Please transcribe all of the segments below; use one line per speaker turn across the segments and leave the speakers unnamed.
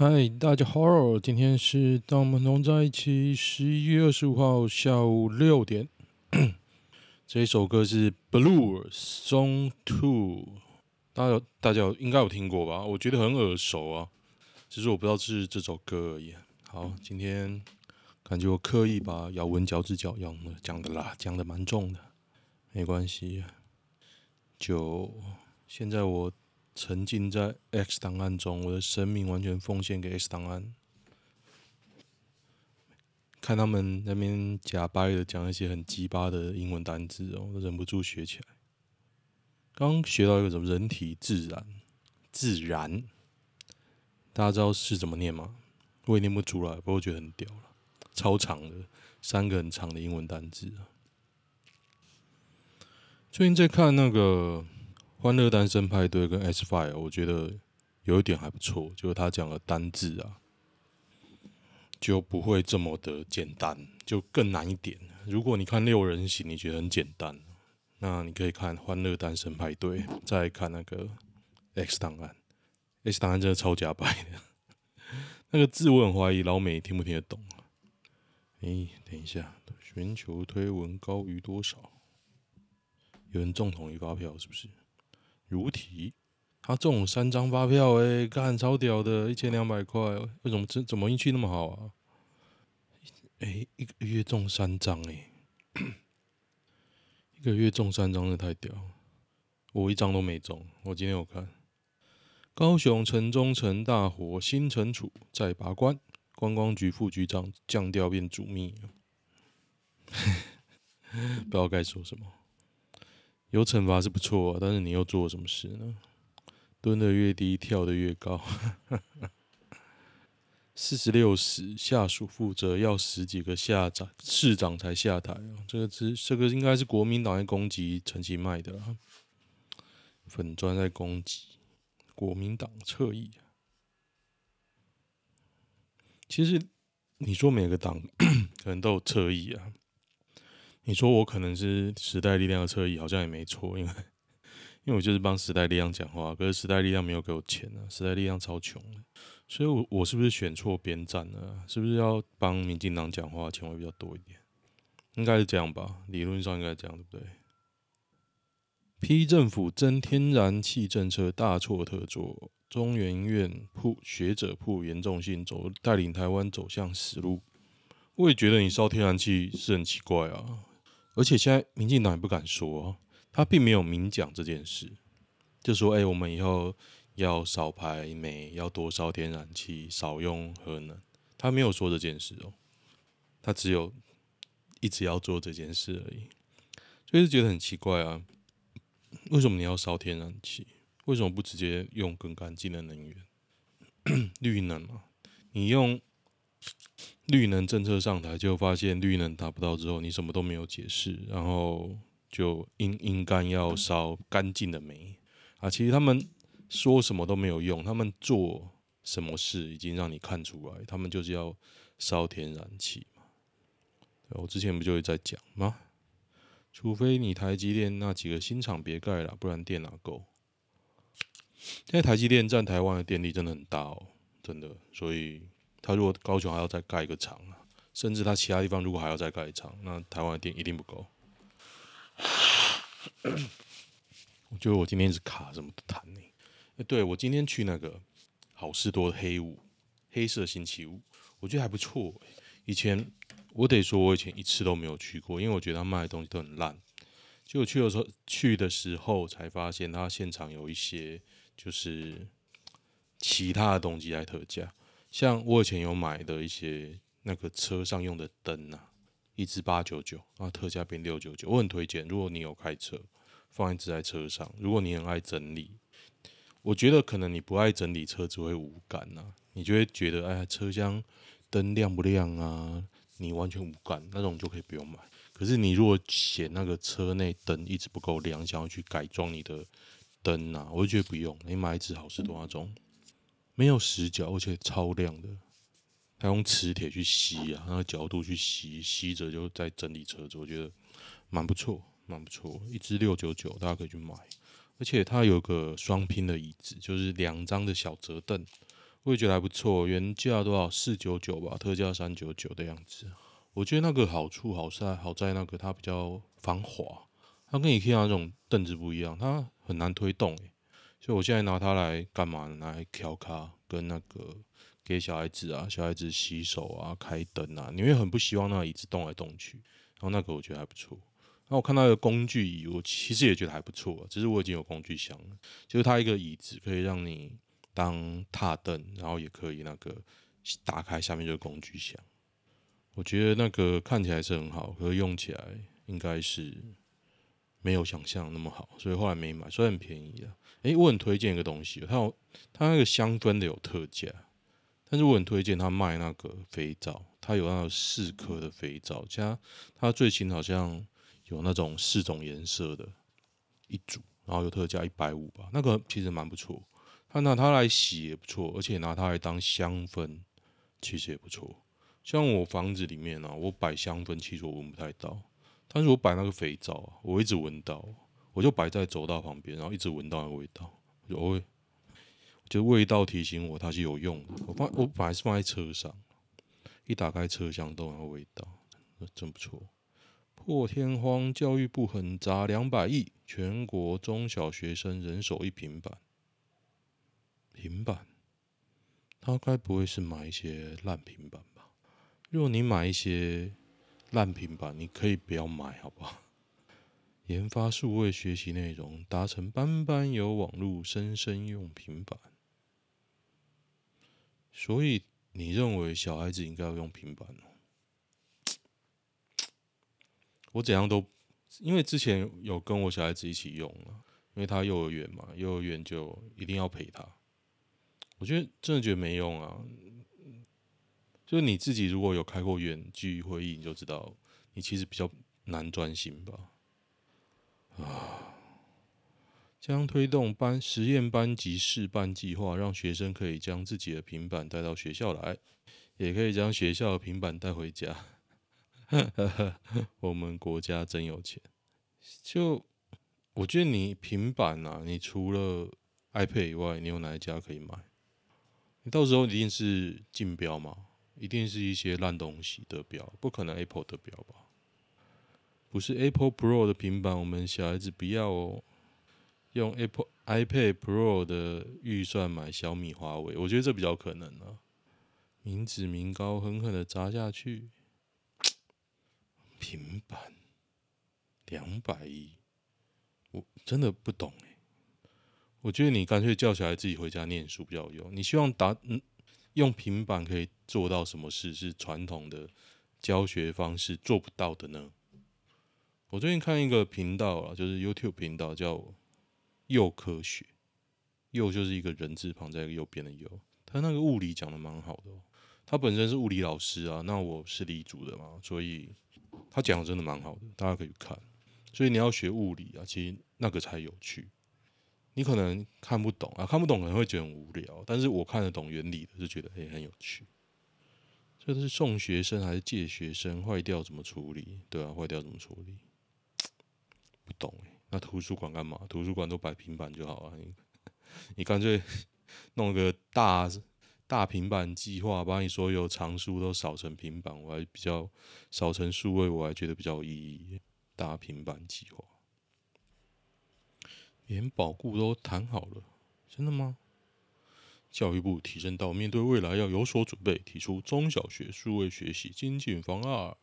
嗨，大家好，今天是当我们同在一起十一月二十五号下午六点。这一首歌是《Blue Song Two》，大家有大家应该有听过吧？我觉得很耳熟啊，只是我不知道是这首歌而已。好，今天感觉我刻意把咬文嚼字讲的讲的啦，讲的蛮重的，没关系。就现在我。沉浸在 X 档案中，我的生命完全奉献给 X 档案。看他们那边假掰的讲一些很鸡巴的英文单词哦，我忍不住学起来。刚学到一个什么人体自然，自然，大家知道是怎么念吗？我也念不出来，不过觉得很屌了，超长的，三个很长的英文单词。最近在看那个。欢乐单身派对跟 S Five，我觉得有一点还不错，就是他讲的单字啊，就不会这么的简单，就更难一点。如果你看六人行，你觉得很简单，那你可以看欢乐单身派对，再看那个 X 档案。X 档案真的超假白的，那个字我很怀疑老美听不听得懂。哎，等一下，全球推文高于多少？有人中统一发票是不是？如题，他中三张发票，诶，干超屌的，一千两百块，为什么这怎么运气那么好啊？诶，一个月中三张，诶，一个月中三张，这太屌，我一张都没中。我今天有看，高雄城中城大火，新城处再把关，观光局副局长降调变主秘，不知道该说什么。有惩罚是不错啊，但是你又做了什么事呢？蹲得越低，跳得越高。四十六死，下属负责要十几个下长市长才下台啊！这个是这个应该是国民党在攻击陈其迈的啊，粉砖在攻击国民党侧翼。其实你说每个党 可能都有侧翼啊。你说我可能是时代力量的侧翼，好像也没错，因为因为我就是帮时代力量讲话，可是时代力量没有给我钱啊，时代力量超穷，所以我我是不是选错边站了？是不是要帮民进党讲话，钱会比较多一点？应该是这样吧，理论上应该这样，对不对？批政府增天然气政策大错特错，中研院铺学者铺严重性走，带领台湾走向死路。我也觉得你烧天然气是很奇怪啊。而且现在民进党也不敢说，他并没有明讲这件事，就说：“哎，我们以后要少排煤，要多烧天然气，少用核能。”他没有说这件事哦，他只有一直要做这件事而已，所以就觉得很奇怪啊。为什么你要烧天然气？为什么不直接用更干净的能源，绿能嘛？你用。绿能政策上台，就发现绿能达不到之后，你什么都没有解释，然后就应应该要烧干净的煤啊。其实他们说什么都没有用，他们做什么事已经让你看出来，他们就是要烧天然气嘛。我之前不就在讲吗？除非你台积电那几个新厂别盖了，不然电哪够？现在台积电占台湾的电力真的很大哦，真的，所以。他如果高雄还要再盖一个厂啊，甚至他其他地方如果还要再盖一厂，那台湾的电一定不够。我觉得我今天一直卡什么的谈呢？对，我今天去那个好事多黑五，黑色星期五，我觉得还不错。以前我得说，我以前一次都没有去过，因为我觉得他卖的东西都很烂。结果去的时候，去的时候才发现，他现场有一些就是其他的东西在特价。像我以前有买的一些那个车上用的灯啊，一支八九九，然后特价变六九九，我很推荐。如果你有开车，放一支在车上，如果你很爱整理，我觉得可能你不爱整理车子会无感呐，你就会觉得哎，车厢灯亮不亮啊？你完全无感，那种就可以不用买。可是你如果嫌那个车内灯一直不够亮，想要去改装你的灯啊，我就觉得不用，你买一支好市多那种。没有死角，而且超亮的。他用磁铁去吸啊，那个角度去吸，吸着就在整理车子，我觉得蛮不错，蛮不错。一支六九九，大家可以去买。而且它有个双拼的椅子，就是两张的小折凳。我也觉得还不错，原价多少四九九吧，特价三九九的样子。我觉得那个好处好在好在那个它比较防滑，它跟 IKEA 那种凳子不一样，它很难推动。所以我现在拿它来干嘛？来调咖跟那个给小孩子啊，小孩子洗手啊、开灯啊，你会很不希望那椅子动来动去。然后那个我觉得还不错。然后我看到一个工具椅，我其实也觉得还不错，只是我已经有工具箱了，就是它一个椅子可以让你。当踏凳，然后也可以那个打开，下面就是工具箱。我觉得那个看起来是很好，可是用起来应该是没有想象那么好，所以后来没买。虽然很便宜啊，诶，我很推荐一个东西，它有它那个香氛的有特价，但是我很推荐他卖那个肥皂，它有那个四颗的肥皂，加它最新好像有那种四种颜色的一组，然后有特价一百五吧，那个其实蛮不错。它拿它来洗也不错，而且拿它来当香氛，其实也不错。像我房子里面啊，我摆香氛，其实我闻不太到，但是我摆那个肥皂啊，我一直闻到，我就摆在走道旁边，然后一直闻到那个味道，我就会，就味道提醒我它是有用的。我放我本来是放在车上，一打开车厢都有味道，真不错。破天荒，教育部狠砸两百亿，全国中小学生人手一平板。平板，他该不会是买一些烂平板吧？如果你买一些烂平板，你可以不要买，好不好？研发数位学习内容，达成班班有网络，生生用平板。所以你认为小孩子应该要用平板？我怎样都，因为之前有跟我小孩子一起用了，因为他幼儿园嘛，幼儿园就一定要陪他。我觉得真的觉得没用啊！就是你自己如果有开过远距会议，你就知道你其实比较难专心吧。啊，将推动班实验班级试办计划，让学生可以将自己的平板带到学校来，也可以将学校的平板带回家。我们国家真有钱！就我觉得你平板啊，你除了 iPad 以外，你有哪一家可以买？你到时候一定是竞标嘛，一定是一些烂东西的表，不可能 Apple 的表吧？不是 Apple Pro 的平板，我们小孩子不要哦。用 Apple iPad Pro 的预算买小米、华为，我觉得这比较可能啊。民脂民膏狠狠的砸下去，平板两百亿，我真的不懂欸。我觉得你干脆叫小孩自己回家念书比较有用。你希望打嗯用平板可以做到什么事是传统的教学方式做不到的呢？我最近看一个频道啊，就是 YouTube 频道叫“右科学”，右就是一个人字旁在一个右边的右。他那个物理讲的蛮好的哦，他本身是物理老师啊，那我是理组的嘛，所以他讲的真的蛮好的，大家可以看。所以你要学物理啊，其实那个才有趣。你可能看不懂啊，看不懂可能会觉得很无聊，但是我看得懂原理的，就觉得诶很有趣。这是送学生还是借学生？坏掉怎么处理？对啊，坏掉怎么处理？不懂。那图书馆干嘛？图书馆都摆平板就好了。你你干脆弄个大大平板计划，把你所有藏书都扫成平板，我还比较扫成数位，我还觉得比较有意义。大平板计划。连保固都谈好了，真的吗？教育部提升到面对未来要有所准备，提出中小学数位学习精进方案，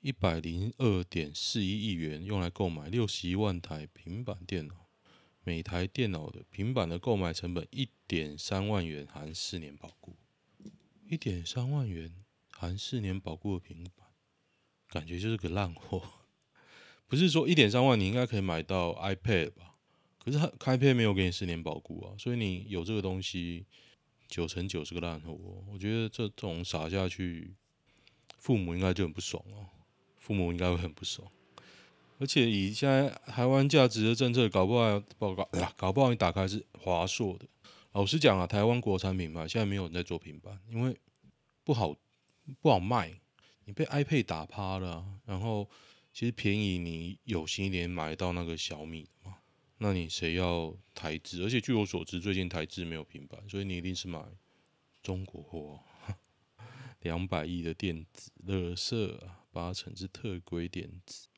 一百零二点四一亿元用来购买六十一万台平板电脑，每台电脑的平板的购买成本一点三万元，含四年保固。一点三万元含四年保固的平板，感觉就是个烂货。不是说一点三万你应该可以买到 iPad 吧？可是它 iPad 没有给你四年保固啊，所以你有这个东西，九成九是个烂货。我觉得这种撒下去，父母应该就很不爽哦。父母应该会很不爽，而且以现在台湾价值的政策，搞不好报告，搞不好你打开是华硕的。老实讲啊，台湾国产品牌现在没有人在做平板，因为不好不好卖，你被 iPad 打趴了，然后。其实便宜，你有心一点买到那个小米的嘛？那你谁要台制？而且据我所知，最近台制没有平板，所以你一定是买中国货。两百亿的电子垃圾啊，八成是特规电子。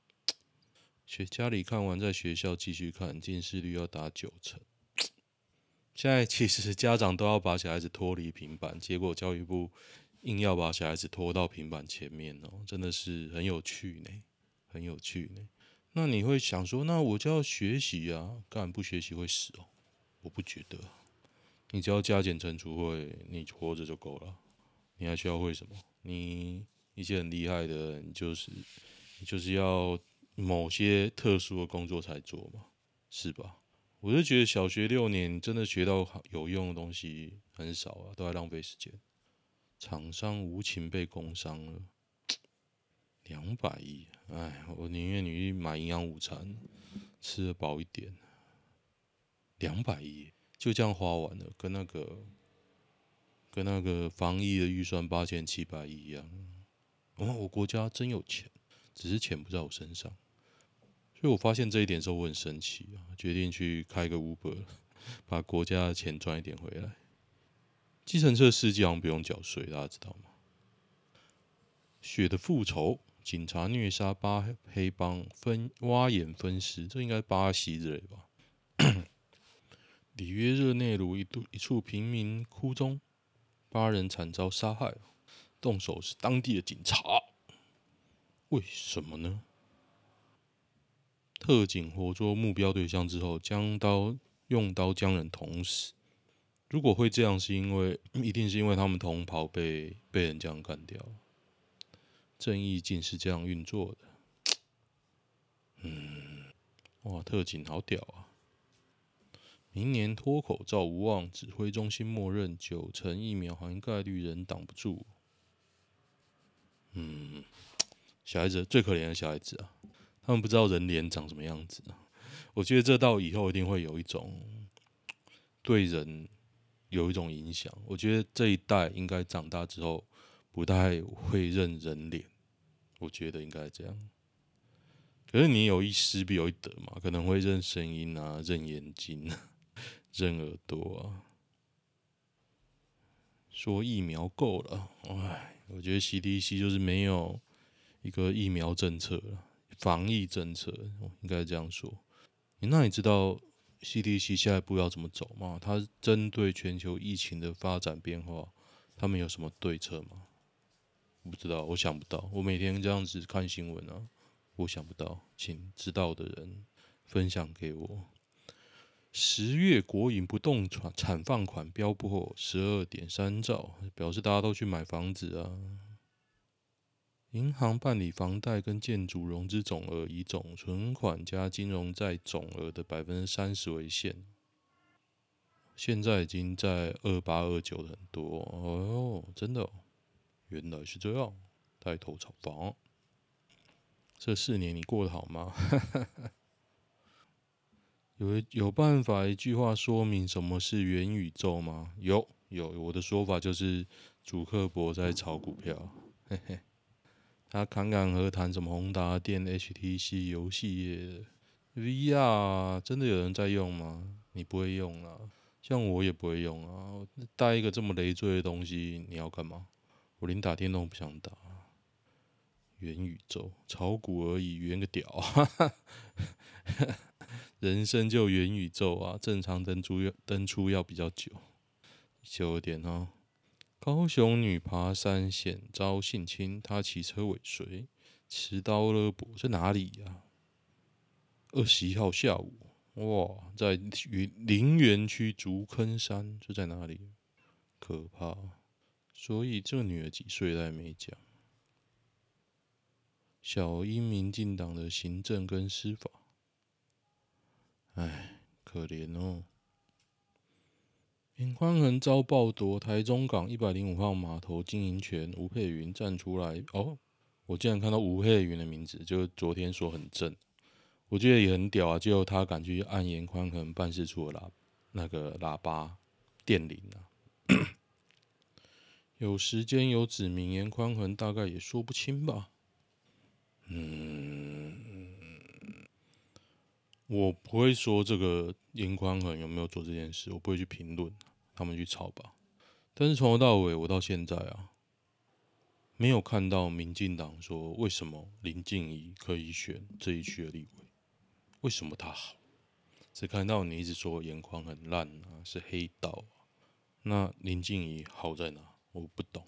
学家里看完，在学校继续看，近视率要达九成。现在其实家长都要把小孩子脱离平板，结果教育部硬要把小孩子拖到平板前面哦，真的是很有趣呢，很有趣呢。那你会想说，那我就要学习啊，干不学习会死哦？我不觉得，你只要加减乘除会，你活着就够了。你还需要会什么？你一些很厉害的你，就是你就是要某些特殊的工作才做嘛，是吧？我就觉得小学六年真的学到有用的东西很少啊，都在浪费时间。厂商无情被工伤了，两百亿，哎，我宁愿你去买营养午餐，吃的饱一点。两百亿就这样花完了，跟那个跟那个防疫的预算八千七百亿一样。哦，我国家真有钱，只是钱不在我身上。所以我发现这一点之后，我很生气啊，决定去开个 Uber，把国家的钱赚一点回来。计程车司机好像不用缴税，大家知道吗？血的复仇，警察虐杀八黑帮，分挖眼分尸，这应该巴西之类吧？里约热内卢一度一处贫民窟中，八人惨遭杀害，动手是当地的警察，为什么呢？特警活捉目标对象之后，将刀用刀将人捅死。如果会这样，是因为一定是因为他们同袍被被人这样干掉。正义竟是这样运作的。嗯，哇，特警好屌啊！明年脱口罩无望，指挥中心默认九成疫苗含概率仍挡不住。嗯，小孩子最可怜的小孩子啊！他们不知道人脸长什么样子，我觉得这到以后一定会有一种对人有一种影响。我觉得这一代应该长大之后不太会认人脸，我觉得应该这样。可是你有一失必有一得嘛，可能会认声音啊，认眼睛啊，认耳朵啊。说疫苗够了，哎，我觉得 CDC 就是没有一个疫苗政策了。防疫政策应该这样说。那你知道 CDC 下一步要怎么走吗？它针对全球疫情的发展变化，他们有什么对策吗？不知道，我想不到。我每天这样子看新闻啊，我想不到，请知道的人分享给我。十月国营不动产产放款飙破十二点三兆，表示大家都去买房子啊。银行办理房贷跟建筑融资总额以总存款加金融债总额的百分之三十为限，现在已经在二八二九很多哦，真的，原来是这样，带头炒房。这四年你过得好吗？有有办法一句话说明什么是元宇宙吗？有有，我的说法就是祖克博在炒股票，嘿嘿。他侃侃而谈什么宏达电、HTC 游戏业 VR，真的有人在用吗？你不会用啊，像我也不会用啊。带一个这么累赘的东西，你要干嘛？我连打电动都不想打。元宇宙炒股而已，元个屌！人生就元宇宙啊，正常登出要登出要比较久，久一点哦。高雄女爬山险遭性侵，她骑车尾随，持刀勒脖，在哪里呀？二十一号下午，哇，在云林园区竹坑山，这在哪里？可怕！所以这女儿几岁，她也没讲。小英，民进党的行政跟司法，哎，可怜哦。颜宽恒遭暴夺台中港一百零五号码头经营权，吴佩云站出来哦！我竟然看到吴佩云的名字，就昨天说很正，我觉得也很屌啊！就他敢去按颜宽恒办事处的喇那个喇叭电铃啊！有时间有指名严宽恒，大概也说不清吧？嗯。我不会说这个严宽恒有没有做这件事，我不会去评论，他们去吵吧。但是从头到尾，我到现在啊，没有看到民进党说为什么林静怡可以选这一区的立委，为什么他好？只看到你一直说颜宽很烂啊，是黑道啊，那林静怡好在哪？我不懂。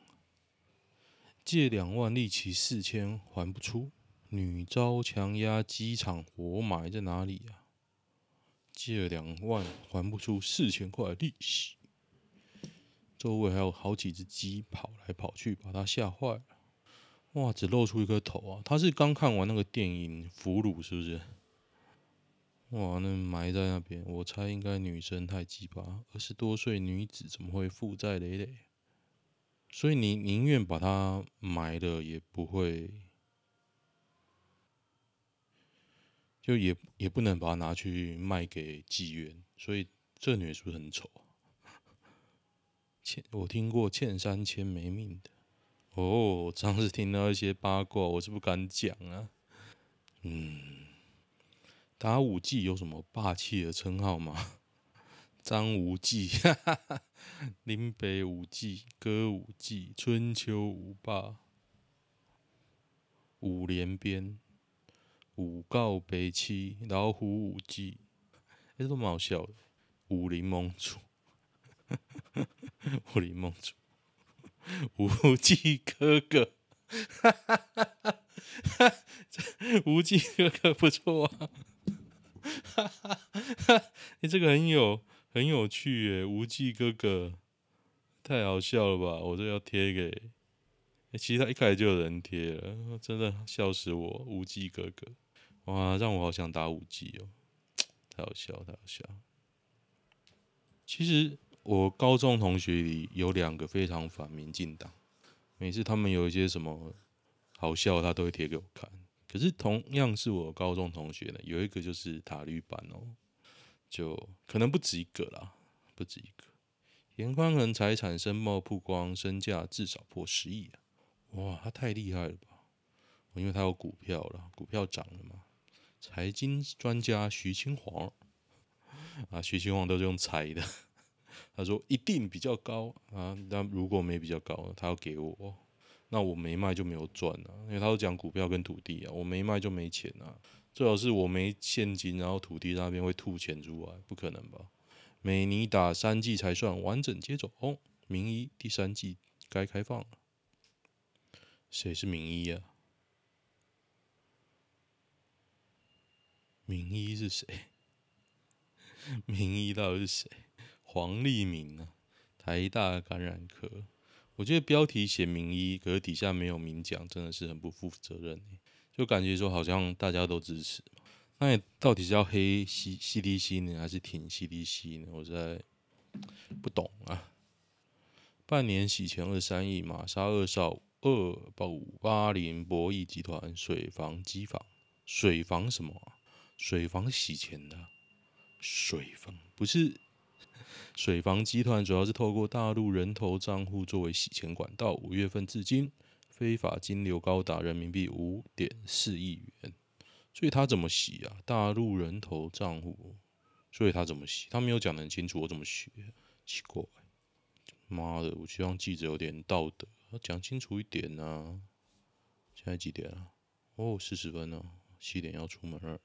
借两万利息四千还不出，女遭强压机场活埋在哪里啊？借两万还不出四千块利息，周围还有好几只鸡跑来跑去，把他吓坏了。哇，只露出一颗头啊！他是刚看完那个电影《俘虏》，是不是？哇，那埋在那边，我猜应该女生太鸡巴，二十多岁女子怎么会负债累累？所以你宁愿把它埋了，也不会，就也也不能把它拿去卖给妓院。所以这女的是不是很丑？欠我听过欠三千没命的哦，上次听到一些八卦，我是不敢讲啊。嗯。打五 G 有什么霸气的称号吗？张无忌，哈哈，林北五 G，歌舞伎，春秋五霸，五连鞭，五告北七，老虎五 G，哎，这都蛮好笑的。武林盟主，武林盟主，无忌哥哥，哈哈哈哈哈，无忌哥哥不错啊。哈哈哈！你这个很有很有趣耶，无忌哥哥，太好笑了吧？我这要贴给，其实他一开始就有人贴了，真的笑死我，无忌哥哥，哇，让我好想打五 G 哦，太好笑，太好笑。其实我高中同学里有两个非常反民进党，每次他们有一些什么好笑，他都会贴给我看。可是同样是我高中同学呢，有一个就是塔绿班哦，就可能不止一个啦，不止一个。颜宽恒财产申报曝光，身价至少破十亿啊！哇，他太厉害了吧？因为他有股票了，股票涨了嘛。财经专家徐清煌啊，徐清煌都是用猜的，他说一定比较高啊，但如果没比较高，他要给我。那我没卖就没有赚啊，因为他都讲股票跟土地啊，我没卖就没钱啊。最好是我没现金，然后土地那边会吐钱出来，不可能吧？美尼打三季才算完整接种，名医第三季该开放了。谁是名医啊？名医是谁？名医到底是谁？黄立明啊，台大感染科。我觉得标题写名医，可是底下没有明讲，真的是很不负责任。就感觉说好像大家都支持，那你到底是要黑 C CDC 呢，还是挺 CDC 呢？我在不懂啊。半年洗钱二三亿，玛莎二少二八五八零博弈集团水房机房，水房什么？水房洗钱的，水房不是。水房集团主要是透过大陆人头账户作为洗钱管道，五月份至今非法金流高达人民币五点四亿元。所以他怎么洗啊？大陆人头账户，所以他怎么洗？他没有讲得很清楚，我怎么学？奇怪，妈的！我希望记者有点道德，讲清楚一点啊。现在几点啊？哦，四十分了，七点要出门了。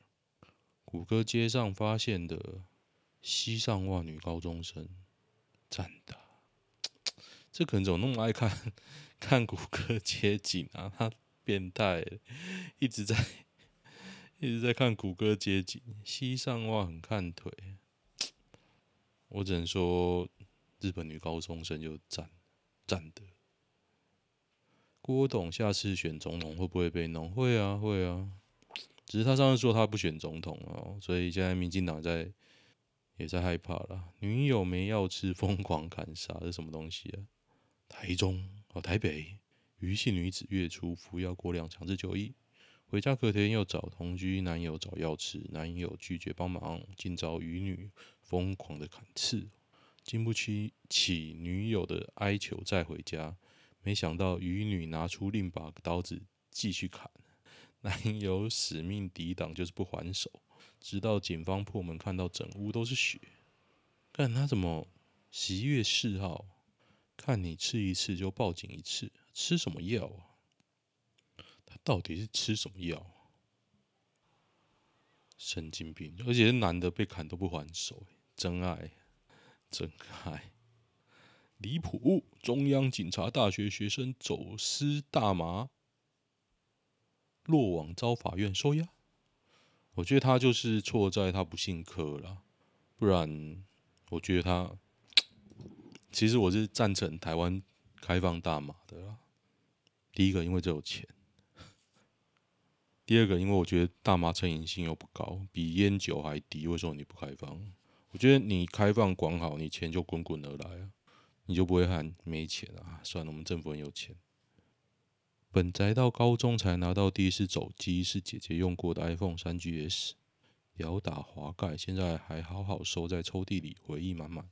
谷歌街上发现的。西上袜女高中生，赞的，这可能怎么那么爱看 看谷歌街景啊？他变态，一直在 一直在看谷歌街景。西上袜很看腿，我只能说日本女高中生就赞赞的。郭董下次选总统会不会被弄？会啊会啊，只是他上次说他不选总统哦，所以现在民进党在。也在害怕了，女友没药吃，疯狂砍杀，这是什么东西啊？台中哦，台北，余姓女子月初服药过量强制就医，回家隔天又找同居男友找药吃，男友拒绝帮忙，竟遭余女疯狂的砍刺，经不起起女友的哀求再回家，没想到余女拿出另把刀子继续砍，男友死命抵挡，就是不还手，直到警方破门看到整屋都是血。看他怎么十一月四号，看你吃一次就报警一次，吃什么药啊？他到底是吃什么药？神经病！而且是男的被砍都不还手，真爱，真爱，离谱！中央警察大学学生走私大麻，落网遭法院收押。我觉得他就是错在他不姓柯了，不然我觉得他，其实我是赞成台湾开放大麻的啦。第一个，因为这有钱。第二个，因为我觉得大麻成瘾性又不高，比烟酒还低。为什么你不开放？我觉得你开放管好，你钱就滚滚而来啊，你就不会喊没钱啊。算了，我们政府很有钱。本宅到高中才拿到第一次手机，是姐姐用过的 iPhone 三 GS，表打滑盖，现在还好好收在抽屉里，回忆满满。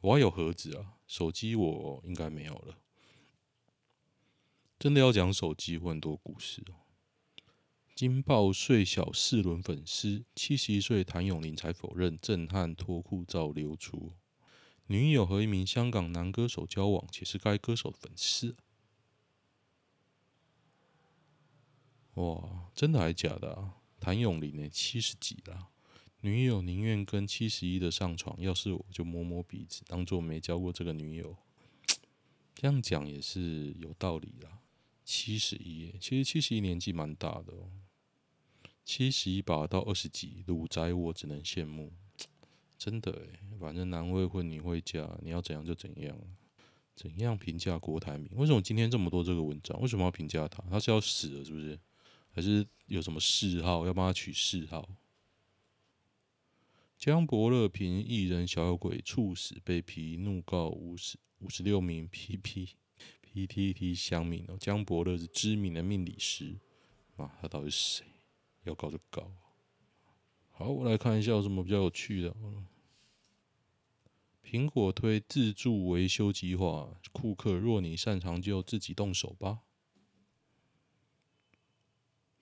我还有盒子啊，手机我应该没有了。真的要讲手机，很多故事哦。惊爆岁小四轮粉丝，七十一岁谭咏麟才否认，震撼脱裤照流出。女友和一名香港男歌手交往，且是该歌手粉丝。哇，真的还假的啊？谭咏麟呢？七十几了，女友宁愿跟七十一的上床，要是我就摸摸鼻子，当做没交过这个女友。这样讲也是有道理啦。七十一，其实七十一年纪蛮大的哦。七十一把到二十几，鲁宅我只能羡慕，真的诶，反正男未婚，女会嫁，你要怎样就怎样。怎样评价郭台铭？为什么今天这么多这个文章？为什么要评价他？他是要死了是不是？还是有什么嗜好要帮他取嗜好？江伯乐凭艺人小有鬼猝死被批，怒告五十五十六名 P P P T T 乡民哦。江伯乐是知名的命理师啊，他到底是谁？要搞就搞。好，我来看一下有什么比较有趣的。苹果推自助维修计划，库克若你擅长就自己动手吧。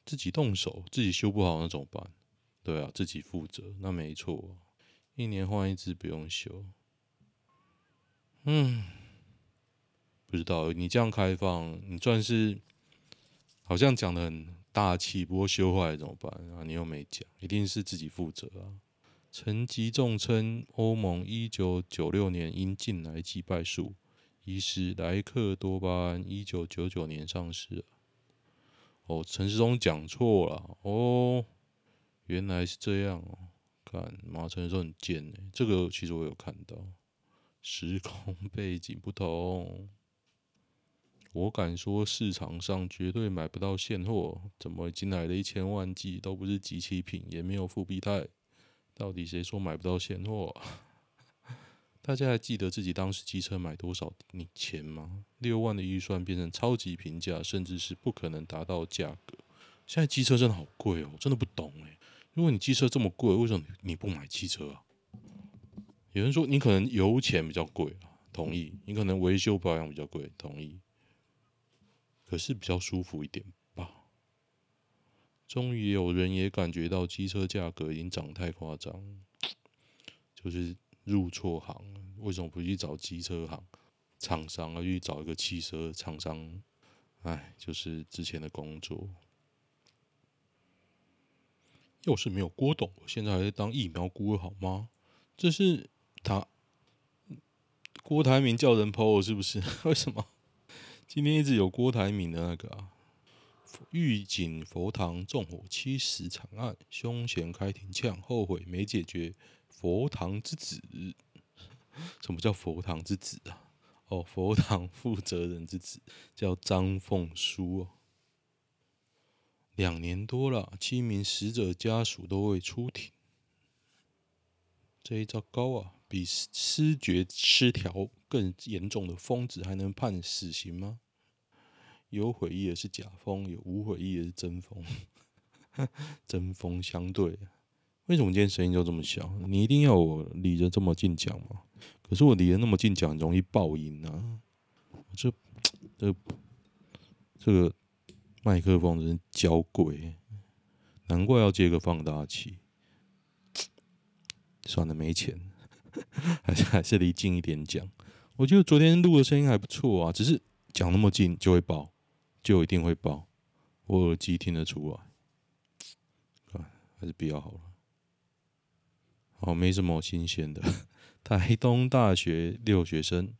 自己动手，自己修不好那怎么办？对啊，自己负责，那没错。一年换一支不用修。嗯，不知道你这样开放，你算是好像讲的很。大气，不过修坏怎么办啊？你又没讲，一定是自己负责啊。陈吉仲称，欧盟一九九六年因进来剂败诉，疑似莱克多巴胺一九九九年上市。哦，陈时中讲错了哦，原来是这样哦。看马陈时中很贱呢，这个其实我有看到，时空 背景不同。我敢说，市场上绝对买不到现货。怎么进来的一千万剂都不是集齐品，也没有复必泰？到底谁说买不到现货？大家还记得自己当时机车买多少钱吗？六万的预算变成超级平价，甚至是不可能达到价格。现在机车真的好贵哦，真的不懂诶。如果你机车这么贵，为什么你不买汽车啊？有人说你可能油钱比较贵啊，同意。你可能维修保养比较贵，同意。可是比较舒服一点吧。终于有人也感觉到机车价格已经涨太夸张，就是入错行。为什么不去找机车行厂商，而去找一个汽车厂商？哎，就是之前的工作。要是没有郭董，我现在还在当疫苗孤儿好吗？这是他郭台铭叫人 po 是不是？为什么？今天一直有郭台铭的那个啊，玉井佛堂纵火七十惨案，凶嫌开庭呛，后悔没解决。佛堂之子，什么叫佛堂之子啊？哦，佛堂负责人之子叫张凤书哦。两年多了，七名死者家属都未出庭，这一招高啊！比失觉失调更严重的疯子还能判死刑吗？有悔意的是假疯，有无悔意的是真疯，针锋相对。为什么今天声音就这么小？你一定要我离得这么近讲吗？可是我离得那么近讲，容易爆音啊！这这这个麦克风真是娇贵，难怪要接个放大器。算了，没钱，还是还是离近一点讲。我觉得昨天录的声音还不错啊，只是讲那么近就会爆，就一定会爆。我耳机听得出来，啊，还是比较好了。哦，没什么新鲜的。台东大学六学生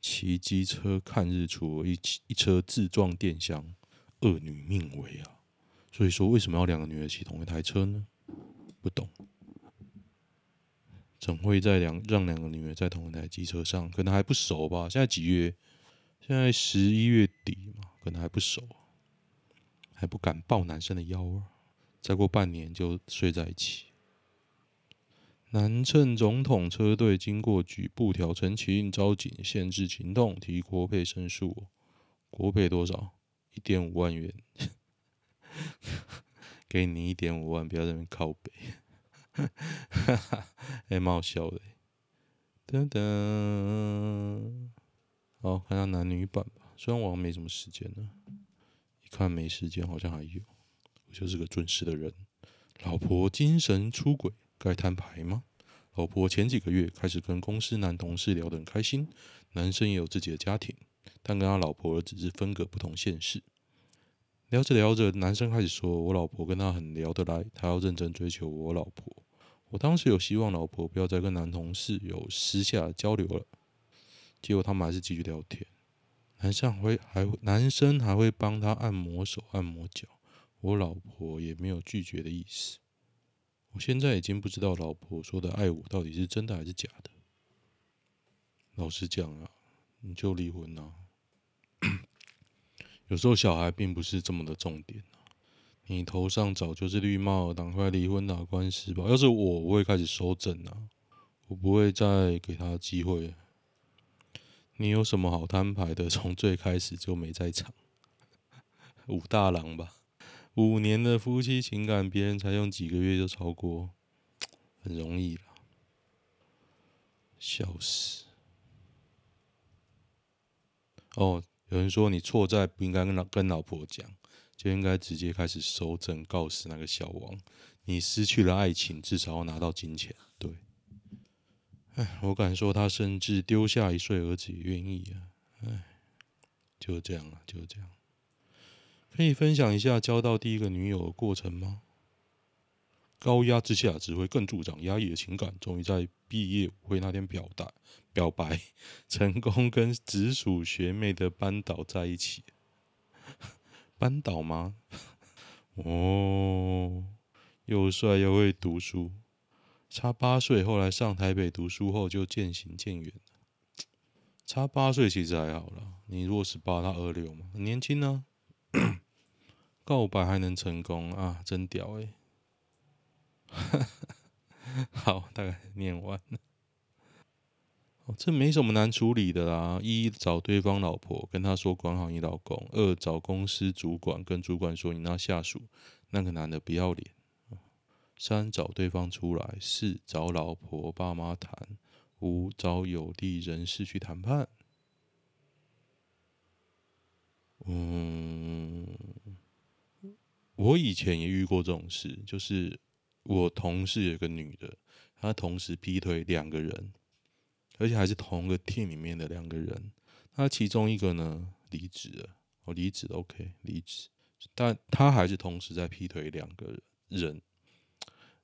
骑机车看日出，一一车自撞电箱，恶女命危啊！所以说，为什么要两个女的骑同一台车呢？不懂。怎会在两让两个女的在同一台机车上？可能还不熟吧？现在几月？现在十一月底嘛，可能还不熟，还不敢抱男生的腰啊！再过半年就睡在一起。南郑总统车队经过举布条陈情，召警限制行动，提国赔申诉。国赔多少？一点五万元。给你一点五万，不要在那边靠北。哈哈哈，还蛮好笑的。噔噔，好，看下男女版吧。虽然我没什么时间呢，一看没时间，好像还有。我就是个准时的人。老婆精神出轨，该摊牌吗？老婆前几个月开始跟公司男同事聊得很开心，男生也有自己的家庭，但跟他老婆只是分隔不同现实。聊着聊着，男生开始说：“我老婆跟他很聊得来，他要认真追求我老婆。”我当时有希望老婆不要再跟男同事有私下交流了，结果他们还是继续聊天。男生会还会男生还会帮他按摩手、按摩脚，我老婆也没有拒绝的意思。我现在已经不知道老婆说的爱我到底是真的还是假的。老实讲啊，你就离婚啊。有时候小孩并不是这么的重点。你头上早就是绿帽，赶快离婚打官司吧。要是我，我会开始收整啊，我不会再给他机会。你有什么好摊牌的？从最开始就没在场。武大郎吧，五年的夫妻情感，别人才用几个月就超过，很容易了。笑死！哦，有人说你错在不应该跟老跟老婆讲。就应该直接开始搜证，告死那个小王。你失去了爱情，至少要拿到金钱。对，哎，我敢说他甚至丢下一岁儿子也愿意啊。哎，就这样啊，就这样。可以分享一下交到第一个女友的过程吗？高压之下只会更助长压抑的情感。终于在毕业舞会那天表达表白，成功跟直属学妹的班导在一起。班导吗？哦，又帅又会读书，差八岁。后来上台北读书后就渐行渐远。差八岁其实还好啦，你如果十八，他二六嘛，很年轻呢、啊。告白还能成功啊，真屌哎、好，大概念完了。哦，这没什么难处理的啦。一找对方老婆，跟他说管好你老公；二找公司主管，跟主管说你那下属那个男的不要脸；三找对方出来；四找老婆爸妈谈；五找有利人士去谈判。嗯，我以前也遇过这种事，就是我同事有个女的，她同时劈腿两个人。而且还是同个 team 里面的两个人，那其中一个呢离职了，哦离职，OK 离职，但她还是同时在劈腿两个人，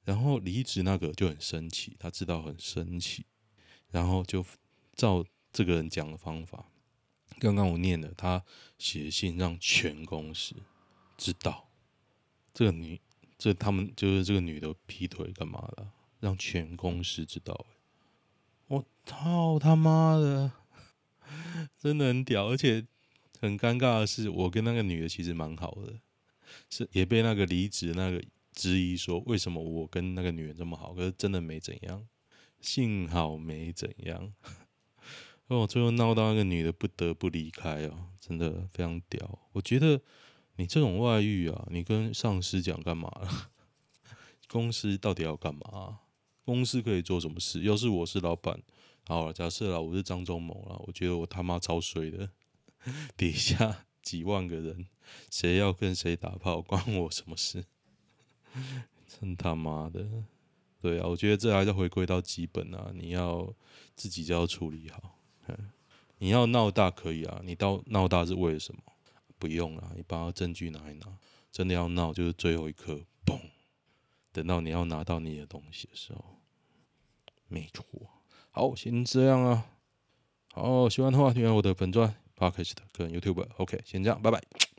然后离职那个就很生气，他知道很生气，然后就照这个人讲的方法，刚刚我念了，他写信让全公司知道，这个女，这他们就是这个女的劈腿干嘛了，让全公司知道。我操他妈的，真的很屌，而且很尴尬的是，我跟那个女的其实蛮好的，是也被那个离职那个质疑说，为什么我跟那个女人这么好，可是真的没怎样，幸好没怎样。哦，最后闹到那个女的不得不离开哦，真的非常屌。我觉得你这种外遇啊，你跟上司讲干嘛了？公司到底要干嘛？公司可以做什么事？要是我是老板，好了，假设啦，我是张忠谋啦，我觉得我他妈超衰的，底下几万个人，谁要跟谁打炮，关我什么事？真他妈的，对啊，我觉得这还是回归到基本啊，你要自己就要处理好。你要闹大可以啊，你到闹大是为了什么？不用了，你把证据拿一拿，真的要闹就是最后一刻，嘣，等到你要拿到你的东西的时候，没错。好，先这样啊。好，喜欢的话，订阅我的粉钻 Podcast 跟 YouTube。OK，先这样，拜拜。